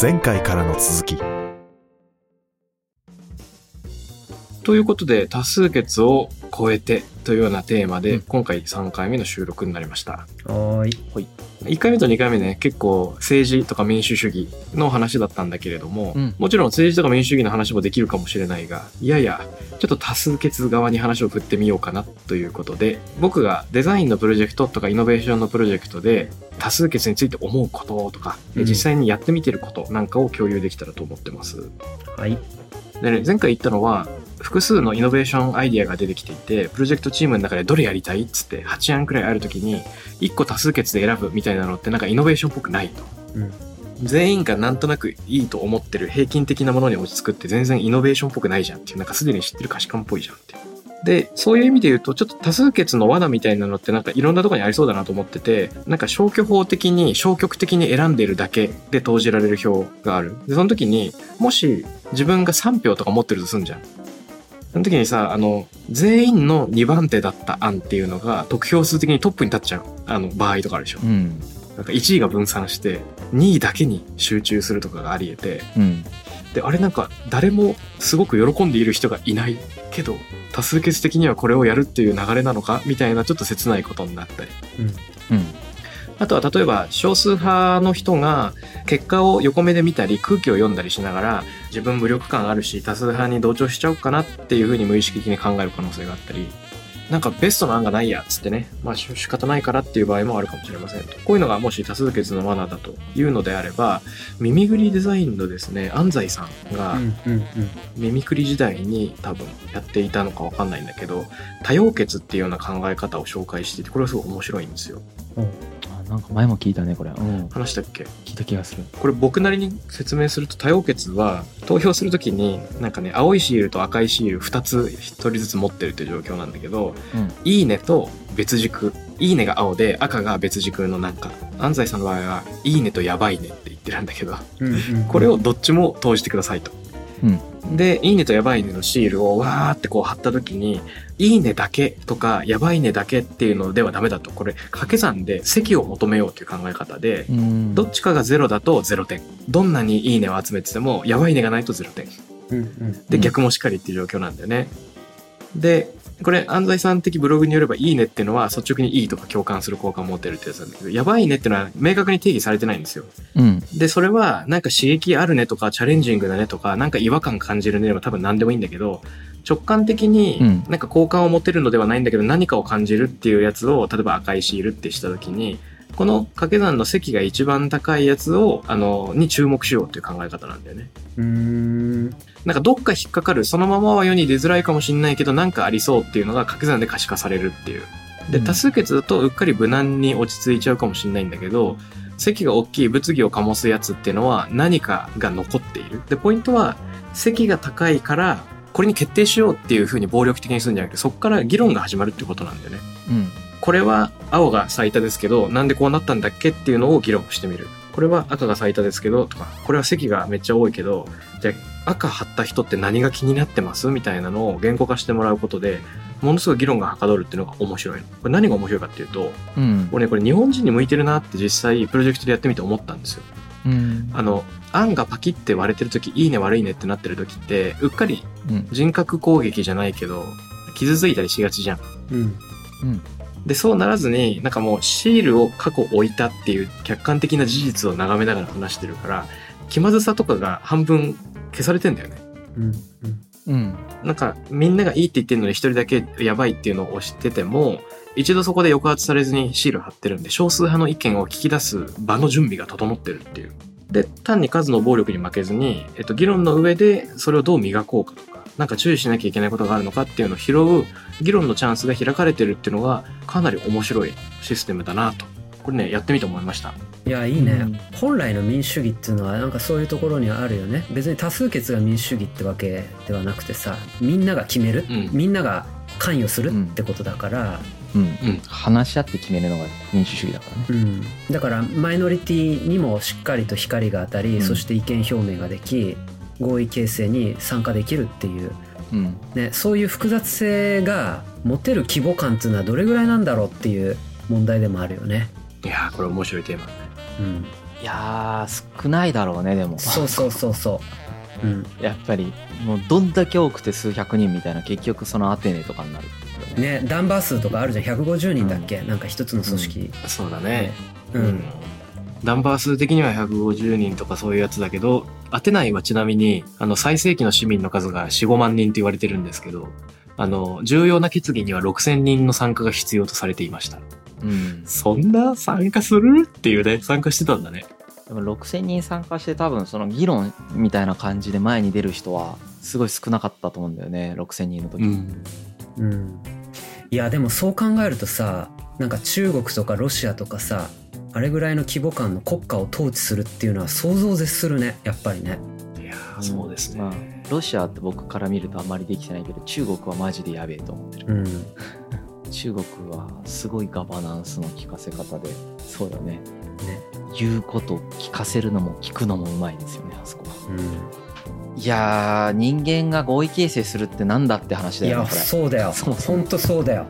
前回からの続き。ということで、多数決を超えてというようなテーマで、うん今回3回目の収録になりました。はーい。1回目と2回目ね、結構政治とか民主主義の話だったんだけれども、うんもちろん政治とか民主主義の話もできるかもしれないが、いやいや、ちょっと多数決側に話を振ってみようかなということで、僕がデザインのプロジェクトとかイノベーションのプロジェクトで多数決について思うこととか、うん実際にやってみてることなんかを共有できたらと思ってます。はい。でね、前回言ったのは、複数のイノベーションアイディアが出てきていて、プロジェクトチームの中でどれやりたいっつって8案くらいあるときに、1個多数決で選ぶみたいなのってなんかイノベーションっぽくないと。うん。全員がなんとなくいいと思ってる平均的なものに落ち着くって全然イノベーションっぽくないじゃんっていう、なんかすでに知ってる価値観っぽいじゃんっていう。で、そういう意味で言うと、ちょっと多数決の罠みたいなのってなんかいろんなところにありそうだなと思ってて、なんか消去法的に消極的に選んでるだけで投じられる票がある。で、その時に、もし自分が3票とか持ってるとすんじゃん。その時にさ、あの、全員の2番手だった案っていうのが得票数的にトップに立っちゃう、あの、場合とかあるでしょ。うん。なんか1位が分散して、2位だけに集中するとかがあり得て、うん。で、あれなんか誰もすごく喜んでいる人がいないけど、多数決的にはこれをやるっていう流れなのかみたいなちょっと切ないことになったり。うん。あとは例えば少数派の人が結果を横目で見たり空気を読んだりしながら自分無力感あるし多数派に同調しちゃおうかなっていうふうに無意識的に考える可能性があったりなんかベストな案がないやっつってねまあし仕方ないからっていう場合もあるかもしれませんとこういうのがもし多数決の罠だというのであれば耳ぐりデザインのですね安西さんがうん。うん。耳くり時代に多分やっていたのかわかんないんだけど多様決っていうような考え方を紹介していてこれはすごい面白いんですよあなんか前も聞いたねこれ。うん。話したっけ？聞いた気がする。これ僕なりに説明すると多様決は投票するときになんかね青いシールと赤いシール2つ1人ずつ持ってるっていう状況なんだけどうん「いいね」と別軸「いいね」が青で赤が別軸のなんか安西さんの場合は「いいね」と「やばいね」って言ってるんだけどうん。うん。これをどっちも投じてくださいと。うんで、いいねとやばいねのシールをわーってこう貼った時に、いいねだけとか、やばいねだけっていうのではダメだと。これ、掛け算で席を求めようという考え方で、うんどっちかが0だと0点。どんなにいいねを集めてても、やばいねがないと0点。で、うん逆もしっかりっていう状況なんだよね。で、これ、安西さん的ブログによれば、いいねっていうのは率直にいいとか共感する効果を持ってるってやつなんだけど、やばいねっていうのは明確に定義されてないんですよ。うんで、それは、なんか刺激あるねとか、チャレンジングだねとか、なんか違和感感じるねでも多分何でもいいんだけど、直感的にうんなんか好感を持てるのではないんだけど、何かを感じるっていうやつを、例えば赤いシールってしたときに、この掛け算の積が一番高いやつを、あの、に注目しようっていう考え方なんだよね。うーん。なんかどっか引っかかる、そのままは世に出づらいかもしれないけど、なんかありそうっていうのが掛け算で可視化されるっていう。で、うん多数決だとうっかり無難に落ち着いちゃうかもしれないんだけど、席が大きい物議を醸すやつっていうのは何かが残っている。で、ポイントは、席が高いから、これに決定しようっていう風に暴力的にするんじゃなくて、そこから議論が始まるってことなんだよね。うんこれは青が最多ですけど、なんでこうなったんだっけっていうのを議論してみる。これは赤が最多ですけど、とか、これは席がめっちゃ多いけど、じゃあ赤貼った人って何が気になってますみたいなのを言語化してもらうことで、ものすごい議論がはかどるっていうのが面白いの。これ何が面白いかっていうと、うん俺ね、これ日本人に向いてるなって実際プロジェクトでやってみて思ったんですよ。うんあの、案がパキって割れてる時、いいね悪いねってなってる時って、うっかりうん人格攻撃じゃないけど、傷ついたりしがちじゃん。うん。で、そうならずに、なんかもうシールを過去置いたっていう客観的な事実を眺めながら話してるから、気まずさとかが半分消されてんだよね。うん。うん。うんなんかみんながいいって言ってるのに一人だけやばいっていうのを押してても、一度そこで抑圧されずにシール貼ってるんで、少数派の意見を聞き出す場の準備が整ってるっていう。で、単に数の暴力に負けずに、えっと、議論の上でそれをどう磨こうかとか、なんか注意しなきゃいけないことがあるのかっていうのを拾う議論のチャンスが開かれてるっていうのがかなり面白いシステムだなと。これね、やってみて思いました。いやいいね、うん。本来の民主主義っていうのはなんかそういうところにはあるよね。別に多数決が民主主義ってわけではなくてさみんなが決める、うん。みんなが関与するってことだから、うん。うん。話し合って決めるのが民主主義だからね。うん。だからマイノリティにもしっかりと光が当たり、うん。そして意見表明ができ合意形成に参加できるっていう、うん。ね、そういう複雑性が持てる規模感っていうのはどれぐらいなんだろうっていう問題でもあるよね。いやー、これ面白いテーマ。だね。うん。いやー少ないだろうねでも。そうそうそうそう。うん、やっぱりもうどんだけ多くて数百人みたいな結局そのアテネとかになるね。ダンバー数とかあるじゃん。150人だっけ、うん、なんか一つの組織、うん、そうだね。うん、ダンバー数的には150人とかそういうやつだけどアテナイはちなみにあの最盛期の市民の数が45万人って言われてるんですけどあの重要な決議には6000人の参加が必要とされていました。うん、そんな参加する？っていうね参加してたんだね。でも6000人参加して多分その議論みたいな感じで前に出る人はすごい少なかったと思うんだよね6000人の時、うん、うん、いやでもそう考えるとさなんか中国とかロシアとかさあれぐらいの規模感の国家を統治するっていうのは想像を絶するねやっぱりね。いやそうですね、まあ、ロシアって僕から見るとあんまりできてないけど中国はマジでやべえと思ってる、うん、中国はすごいガバナンスの効かせ方でそうだね。ね。言うこと聞かせるのも聞くのもうまいですよねあそこは、うん、いや人間が合意形成するってなんだって話だよねいやそうだよ。そう。ほんとそうだよ。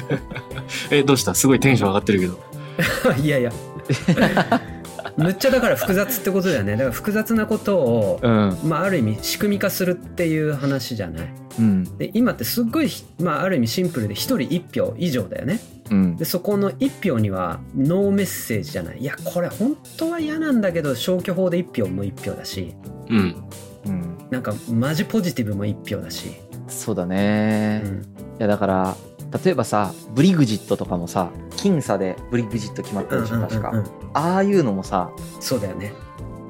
えどうした？すごいテンション上がってるけど いやいや。むっちゃだから複雑ってことだよね。だから複雑なことを、うん、まあ、ある意味仕組み化するっていう話じゃない、うん、で今ってすっごい、まあ、ある意味シンプルで1人1票以上だよね、うん、でそこの1票にはノーメッセージじゃない。いやこれ本当は嫌なんだけど消去法で1票も1票だし、うん。うん、なんかマジポジティブも1票だし。そうだね、うん、いやだから例えばさブリグジットとかもさ僅差でブリグジット決まったでしょ確か、ああいうのもさそうだよね。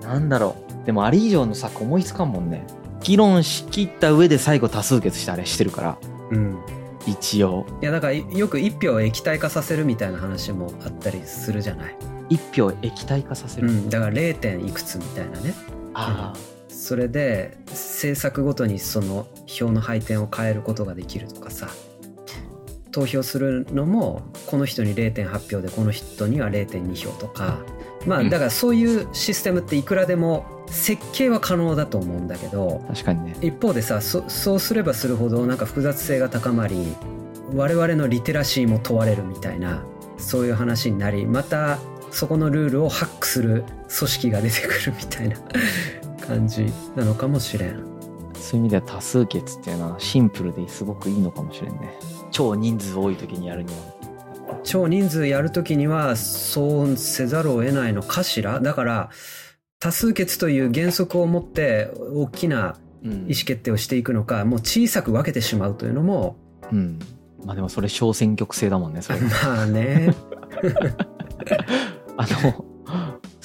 なんだろう。でもあれ以上の策思いつかんもんね。議論しきった上で最後多数決してあれしてるから。うん。一応。いやだからよく1票を液体化させるみたいな話もあったりするじゃない？1票液体化させる、うん、だから 0. 点いくつみたいなね。ああ、うん、それで政策ごとにその票の配点を変えることができるとかさ投票するのもこの人に0.8票でこの人には0.2票とか。まあだからそういうシステムっていくらでも設計は可能だと思うんだけど確かにね。一方でさそうすればするほどなんか複雑性が高まり我々のリテラシーも問われるみたいなそういう話になりまたそこのルールをハックする組織が出てくるみたいな感じなのかもしれんそういう意味では多数決っていうのはシンプルですごくいいのかもしれんね。超人数多い時にやるには。超人数やるときにはそうせざるを得ないのかしら。だから多数決という原則を持って大きな意思決定をしていくのか、うん、もう小さく分けてしまうというのも、うん、まあでもそれ小選挙区制だもんねそれ。まあね。あの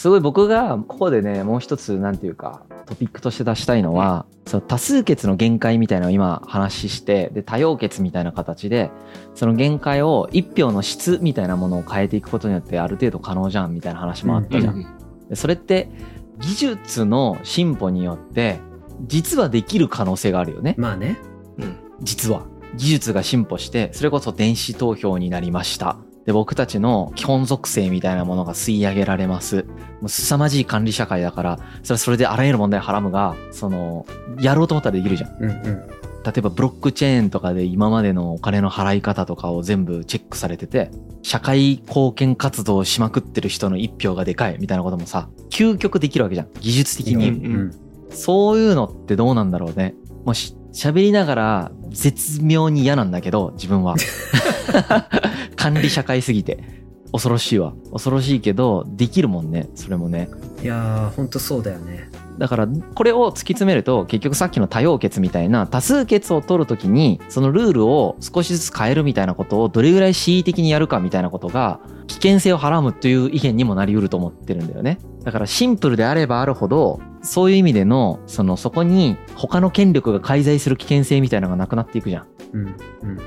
すごい僕がここでねもう一つなんていうかトピックとして出したいのは、その多数決の限界みたいなのを今話してで多様決みたいな形でその限界を1票の質みたいなものを変えていくことによってある程度可能じゃんみたいな話もあったじゃん。でそれって技術の進歩によって実はできる可能性があるよね。まあね。うん。実は。技術が進歩してそれこそ電子投票になりました。で、僕たちの基本属性みたいなものが吸い上げられます。もう凄まじい管理社会だから、それはそれであらゆる問題をはらむが、その、やろうと思ったらできるじゃん。うんうん、例えばブロックチェーンとかで今までのお金の払い方とかを全部チェックされてて、社会貢献活動をしまくってる人の一票がでかいみたいなこともさ、究極できるわけじゃん。技術的に。うんうん、そういうのってどうなんだろうね。もし喋りながら絶妙に嫌なんだけど、自分は。管理社会すぎて。恐ろしいわ。恐ろしいけど、できるもんね。それもね。いやー、ほんとそうだよね。だから、これを突き詰めると、結局さっきの多様決みたいな、多数決を取るときに、そのルールを少しずつ変えるみたいなことをどれぐらい恣意的にやるかみたいなことが、危険性をはらむという意見にもなり得ると思ってるんだよね。だからシンプルであればあるほど、そういう意味での、その、そこに他の権力が介在する危険性みたいなのがなくなっていくじゃん。うん。うん。うん。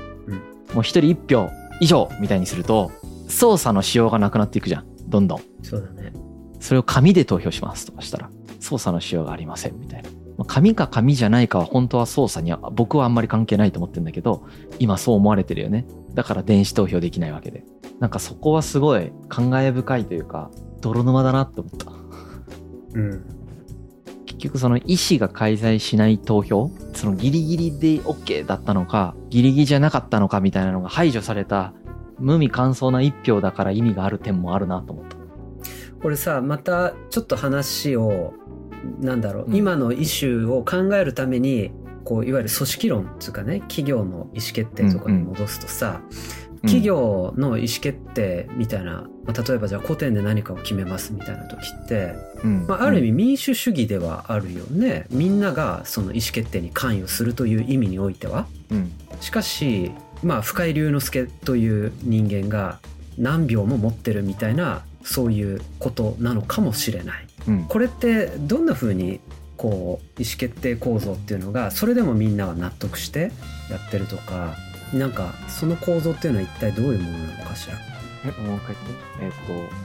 もう一人一票以上みたいにすると、操作のしようがなくなっていくじゃん。どんどん。そうだね。それを紙で投票しますとかしたら、操作のしようがありませんみたいな。まあ、紙か紙じゃないかは本当は操作には僕はあんまり関係ないと思ってるんだけど、今そう思われてるよね。だから電子投票できないわけで。なんかそこはすごい感慨深いというか、泥沼だなって思った。うん。結局その意思が介在しない投票そのギリギリで OK だったのかギリギリじゃなかったのかみたいなのが排除された無味乾燥な一票だから意味がある点もあるなと思った。これさまたちょっと話をなんだろう、うん、今のイシューを考えるためにこういわゆる組織論っていうかね企業の意思決定とかに戻すとさ、うんうん、企業の意思決定みたいな、まあ、例えばじゃあ古典で何かを決めますみたいな時って、うん、まあ、ある意味民主主義ではあるよね。みんながその意思決定に関与するという意味においては。しかしまあ深井龍之介という人間が何秒も持ってるみたいなそういうことなのかもしれない。うん、これってどんな風にこう意思決定構造っていうのがそれでもみんなは納得してやってるとかなんかその構造っていうのは一体どういうものなのかしら？えもう一回えっ、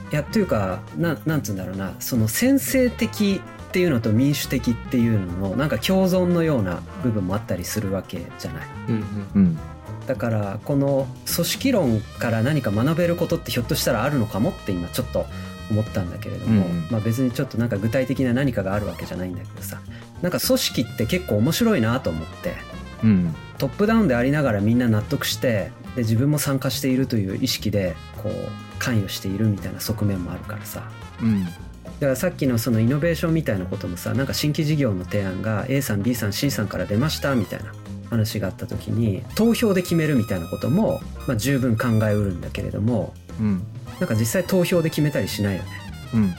と。いやというかななんつうんだろうな。その先制的っていうのと民主的っていうののなんか共存のような部分もあったりするわけじゃない。うんうん。うん。だからこの組織論から何か学べることってひょっとしたらあるのかもって今ちょっと思ったんだけれども、うん、まあ、別にちょっとなんか具体的な何かがあるわけじゃないんだけどさ。なんか組織って結構面白いなと思って、うん、トップダウンでありながらみんな納得してで自分も参加しているという意識でこう関与しているみたいな側面もあるからさ、うん、だからさっきのそのイノベーションみたいなこともさなんか新規事業の提案が A さん B さん C さんから出ましたみたいな話があった時に投票で決めるみたいなことも、まあ、十分考えうるんだけれども、うん、なんか実際投票で決めたりしないよね。うん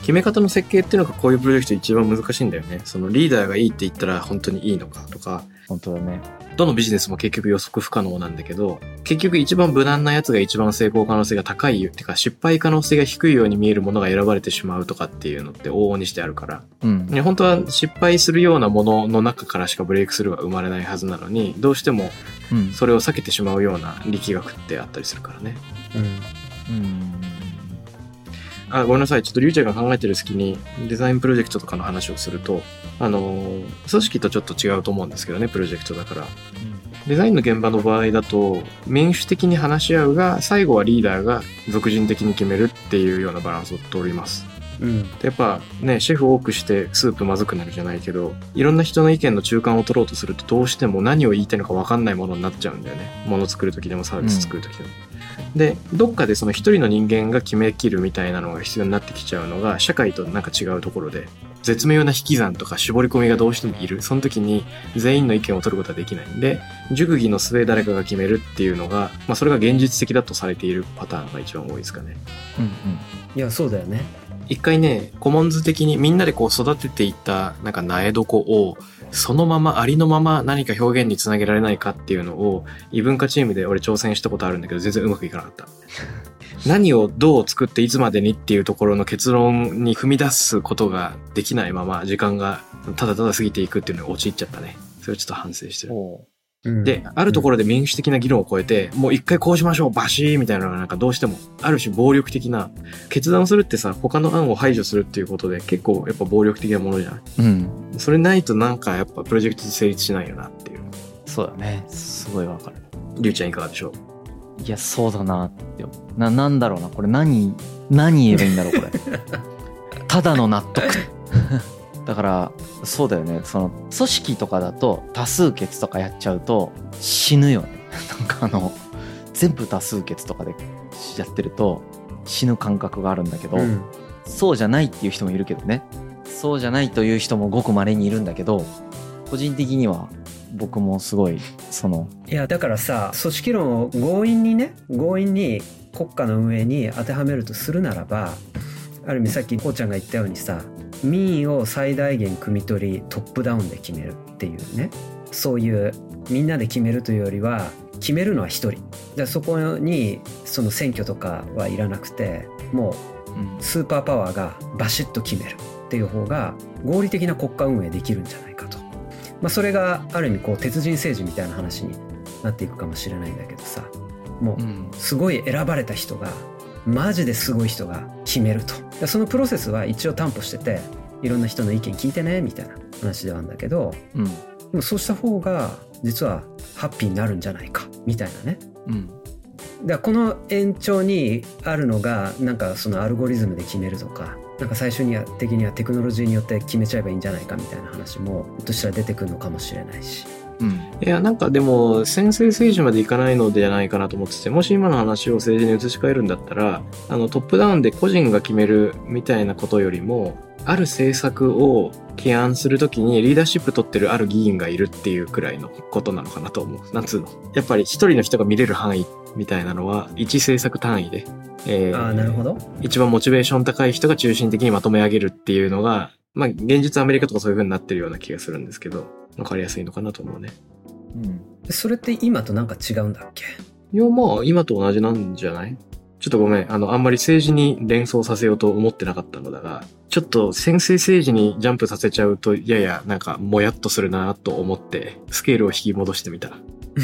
決め方の設計っていうのがこういうプロジェクト一番難しいんだよね。そのリーダーがいいって言ったら本当にいいのかとか。本当だね。どのビジネスも結局予測不可能なんだけど、結局一番無難なやつが一番成功可能性が高いっていうか失敗可能性が低いように見えるものが選ばれてしまうとかっていうのって往々にしてあるから、うん、本当は失敗するようなものの中からしかブレイクスルーは生まれないはずなのに、どうしてもそれを避けてしまうような力学ってあったりするからね。うん。うんあ、ごめんなさい。ちょっとリュウちゃんが考えてる隙にデザインプロジェクトとかの話をすると、あの、組織とちょっと違うと思うんですけどね、プロジェクトだから。デザインの現場の場合だと、民主的に話し合うが、最後はリーダーが俗人的に決めるっていうようなバランスを取ります。うん、やっぱねシェフ多くしてスープまずくなるじゃないけどいろんな人の意見の中間を取ろうとするとどうしても何を言いたいのか分かんないものになっちゃうんだよねもの作る時でもサービス作る時でも、でどっかでその一人の人間が決めきるみたいなのが必要になってきちゃうのが社会となんか違うところで絶妙な引き算とか絞り込みがどうしてもいる。その時に全員の意見を取ることはできないんで熟議の末誰かが決めるっていうのが、まあ、それが現実的だとされているパターンが一番多いですかね。うんうん、いやそうだよね。一回ねコモンズ的にみんなでこう育てていったなんか苗床をそのままありのまま何か表現につなげられないかっていうのを異文化チームで俺挑戦したことあるんだけど全然うまくいかなかった。何をどう作っていつまでにっていうところの結論に踏み出すことができないまま時間がただただ過ぎていくっていうのに陥っちゃったね。それをちょっと反省してる。で、あるところで民主的な議論を超えて、もう一回こうしましょう、バシーみたいなのがなんかどうしても、ある種暴力的な、決断をするってさ、他の案を排除するっていうことで結構やっぱ暴力的なものじゃない？うん。それないとなんかやっぱプロジェクト成立しないよなっていう。そうだね。すごいわかる。りゅうちゃんいかがでしょう？いや、そうだなって。な、なんだろうな。これ何、何言えばいいんだろう、これ。ただの納得。だからそうだよね。その組織とかだと多数決とかやっちゃうと死ぬよね。なんかあの全部多数決とかでやってると死ぬ感覚があるんだけど、うん、そうじゃないっていう人もいるけどね。そうじゃないという人もごく稀にいるんだけど個人的には僕もすごいそのいやだからさ組織論を強引にね強引に国家の運営に当てはめるとするならばある意味さっきこうちゃんが言ったようにさ民意を最大限汲み取りトップダウンで決めるっていうね。そういうみんなで決めるというよりは決めるのは一人。でそこにその選挙とかはいらなくてもうスーパーパワーがバシッと決めるっていう方が合理的な国家運営できるんじゃないかと、まあ、それがある意味こう鉄人政治みたいな話になっていくかもしれないんだけどさ。もうすごい選ばれた人がマジですごい人が決めると。そのプロセスは一応担保してていろんな人の意見聞いてねみたいな話ではあるんだけど、うん、でもそうした方が実はハッピーになるんじゃないかみたいなね、うん、だこの延長にあるのがなんかそのアルゴリズムで決めるとかなんか最初には的にはテクノロジーによって決めちゃえばいいんじゃないかみたいな話もひょっとしたら出てくるのかもしれないしうん、いや、なんかでも、先制政治までいかないのではないかなと思ってて、もし今の話を政治に移し替えるんだったら、あの、トップダウンで個人が決めるみたいなことよりも、ある政策を起案するときにリーダーシップ取ってるある議員がいるっていうくらいのことなのかなと思う。なんつうの？やっぱり一人の人が見れる範囲みたいなのは、一政策単位で。えー、あなるほど。一番モチベーション高い人が中心的にまとめ上げるっていうのが、まあ、現実アメリカとかそういう風になってるような気がするんですけど、わかりやすいのかなと思うね。うん。それって今となんか違うんだっけ？いや、まあ、今と同じなんじゃない？ちょっとごめん。あの、あんまり政治に連想させようと思ってなかったのだが、ちょっと先制政治にジャンプさせちゃうと、ややなんかもやっとするなと思って、スケールを引き戻してみた。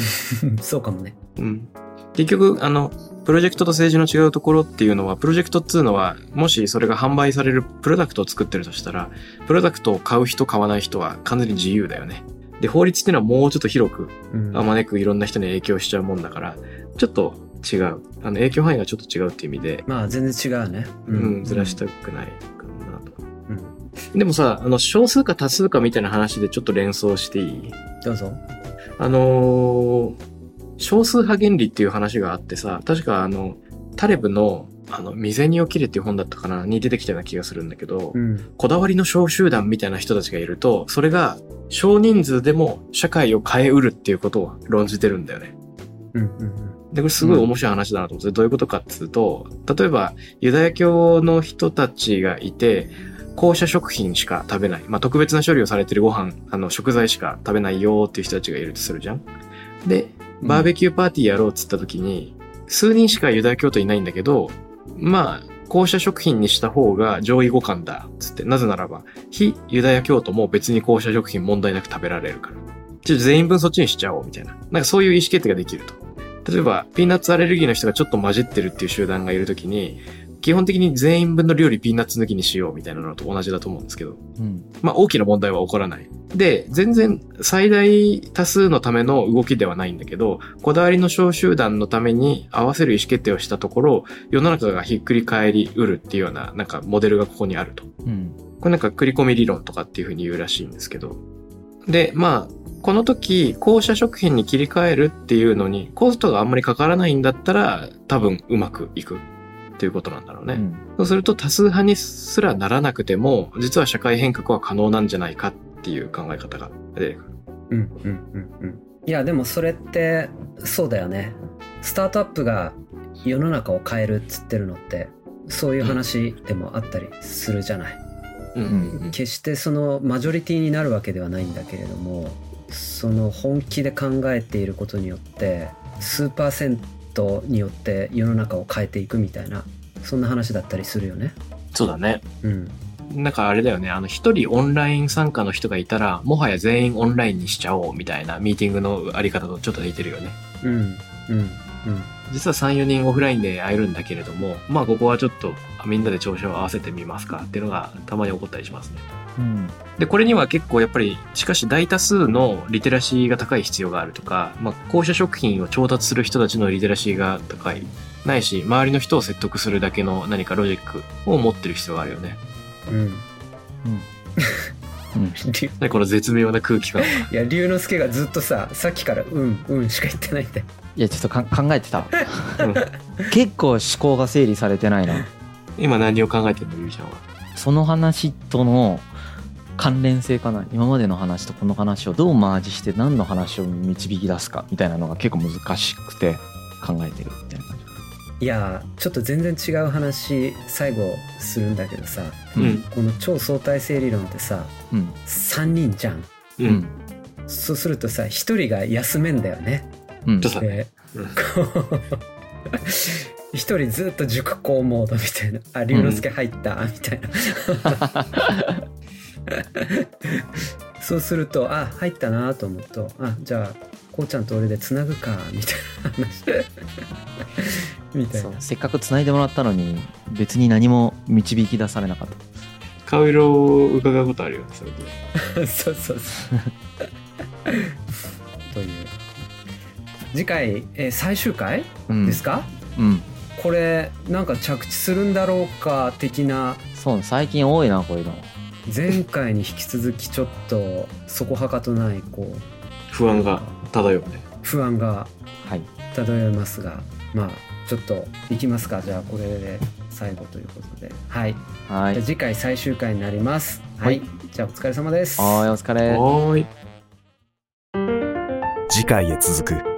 そうかもね。うん。結局、あの、プロジェクトと政治の違うところっていうのは、プロジェクトっつうのは、もしそれが販売されるプロダクトを作ってるとしたら、プロダクトを買う人買わない人は完全に自由だよね。で、法律っていうのはもうちょっと広く、あまねくいろんな人に影響しちゃうもんだから、ちょっと違う。あの、影響範囲がちょっと違うっていう意味で。まあ、全然違うね。うん、うん、ずらしたくないかなと。うん。でもさ、あの、少数か多数かみたいな話でちょっと連想していい？どうぞ。あのー、少数派原理っていう話があってさ、確かあの、タレブのあの、未然に起きるっていう本だったかなに出てきたような気がするんだけど、うん、こだわりの小集団みたいな人たちがいると、それが少人数でも社会を変えうるっていうことを論じてるんだよね。うんうんうんで、これすごい面白い話だなと思って、どういうことかっていうと、例えば、ユダヤ教の人たちがいて、校舎食品しか食べない。まあ、特別な処理をされてるご飯、あの、食材しか食べないよっていう人たちがいるとするじゃん。で、バーベキューパーティーやろうっつった時に、数人しかユダヤ教徒いないんだけど、まあ、校舎食品にした方が上位互換だ、つって。なぜならば、非ユダヤ教徒も別に校舎食品問題なく食べられるから。ちょっと全員分そっちにしちゃおう、みたいな。なんかそういう意思決定ができると。例えば、ピーナッツアレルギーの人がちょっと混じってるっていう集団がいるときに、基本的に全員分の料理ピーナッツ抜きにしようみたいなのと同じだと思うんですけど、うん、まあ大きな問題は起こらない。で、全然最大多数のための動きではないんだけど、こだわりの小集団のために合わせる意思決定をしたところ、世の中がひっくり返りうるっていうような、なんかモデルがここにあると。うん、これなんか繰り込み理論とかっていうふうに言うらしいんですけど。で、まあ、この時、校舎食品に切り替えるっていうのに、コストがあんまりかからないんだったら、多分うまくいくっていうことなんだろうね。うん、そうすると多数派にすらならなくても、実は社会変革は可能なんじゃないかっていう考え方が出てくる。うんうんうんうん。いや、でもそれって、そうだよね。スタートアップが世の中を変えるっつってるのって、そういう話でもあったりするじゃない。うん、決してそのマジョリティになるわけではないんだけれどもその本気で考えていることによって数パーセントによって世の中を変えていくみたいなそんな話だったりするよね。そうだね。うん。なんかあれだよね。あの、一人オンライン参加の人がいたら、もはや全員オンラインにしちゃおうみたいなミーティングのあり方とちょっと似てるよね。うん。うん。うん。実は3、4人オフラインで会えるんだけれども、まあここはちょっとみんなで調子を合わせてみますかっていうのがたまに起こったりしますね。うん、で、これには結構やっぱり、しかし大多数のリテラシーが高い必要があるとか、まあ、校舎食品を調達する人たちのリテラシーが高い。ないし、周りの人を説得するだけの何かロジックを持ってる必要があるよね。うん。うん。うん、この絶妙な空気感 いや龍之介がずっとささっきから「うんうん」しか言ってないんだよ。いやちょっとか考えてた、うん、結構思考が整理されてないな。今何を考えてんのゆうちゃんは？その話との関連性かな今までの話とこの話をどうマージして何の話を導き出すかみたいなのが結構難しくて考えてるみたいないやちょっと全然違う話最後するんだけどさ、うん、この超相対性理論ってさ、うん、3人じゃん、うん、そうするとさ1人が休めんだよね、うん、で、一人ずっと熟考モードみたいなあ龍之介入った、みたいな。そうするとあ入ったなと思うとあじゃあこうちゃんと俺でつなぐかみたいな話みたいな。せっかくつないでもらったのに別に何も導き出されなかった。顔色を伺うことあるよねそれで。そうそうそう。という。次回、えー、最終回、うん、ですか？うん。これなんか着地するんだろうか的な。そう最近多いなこういうの。前回に引き続きちょっとそこはかとないこう。不安が漂うね。不安が漂いますが、まあちょっといきますか。じゃあこれで最後ということで。はい、はい、次回最終回になります。はい、じゃあお疲れ様です。はいお疲れ。はい。次回へ続く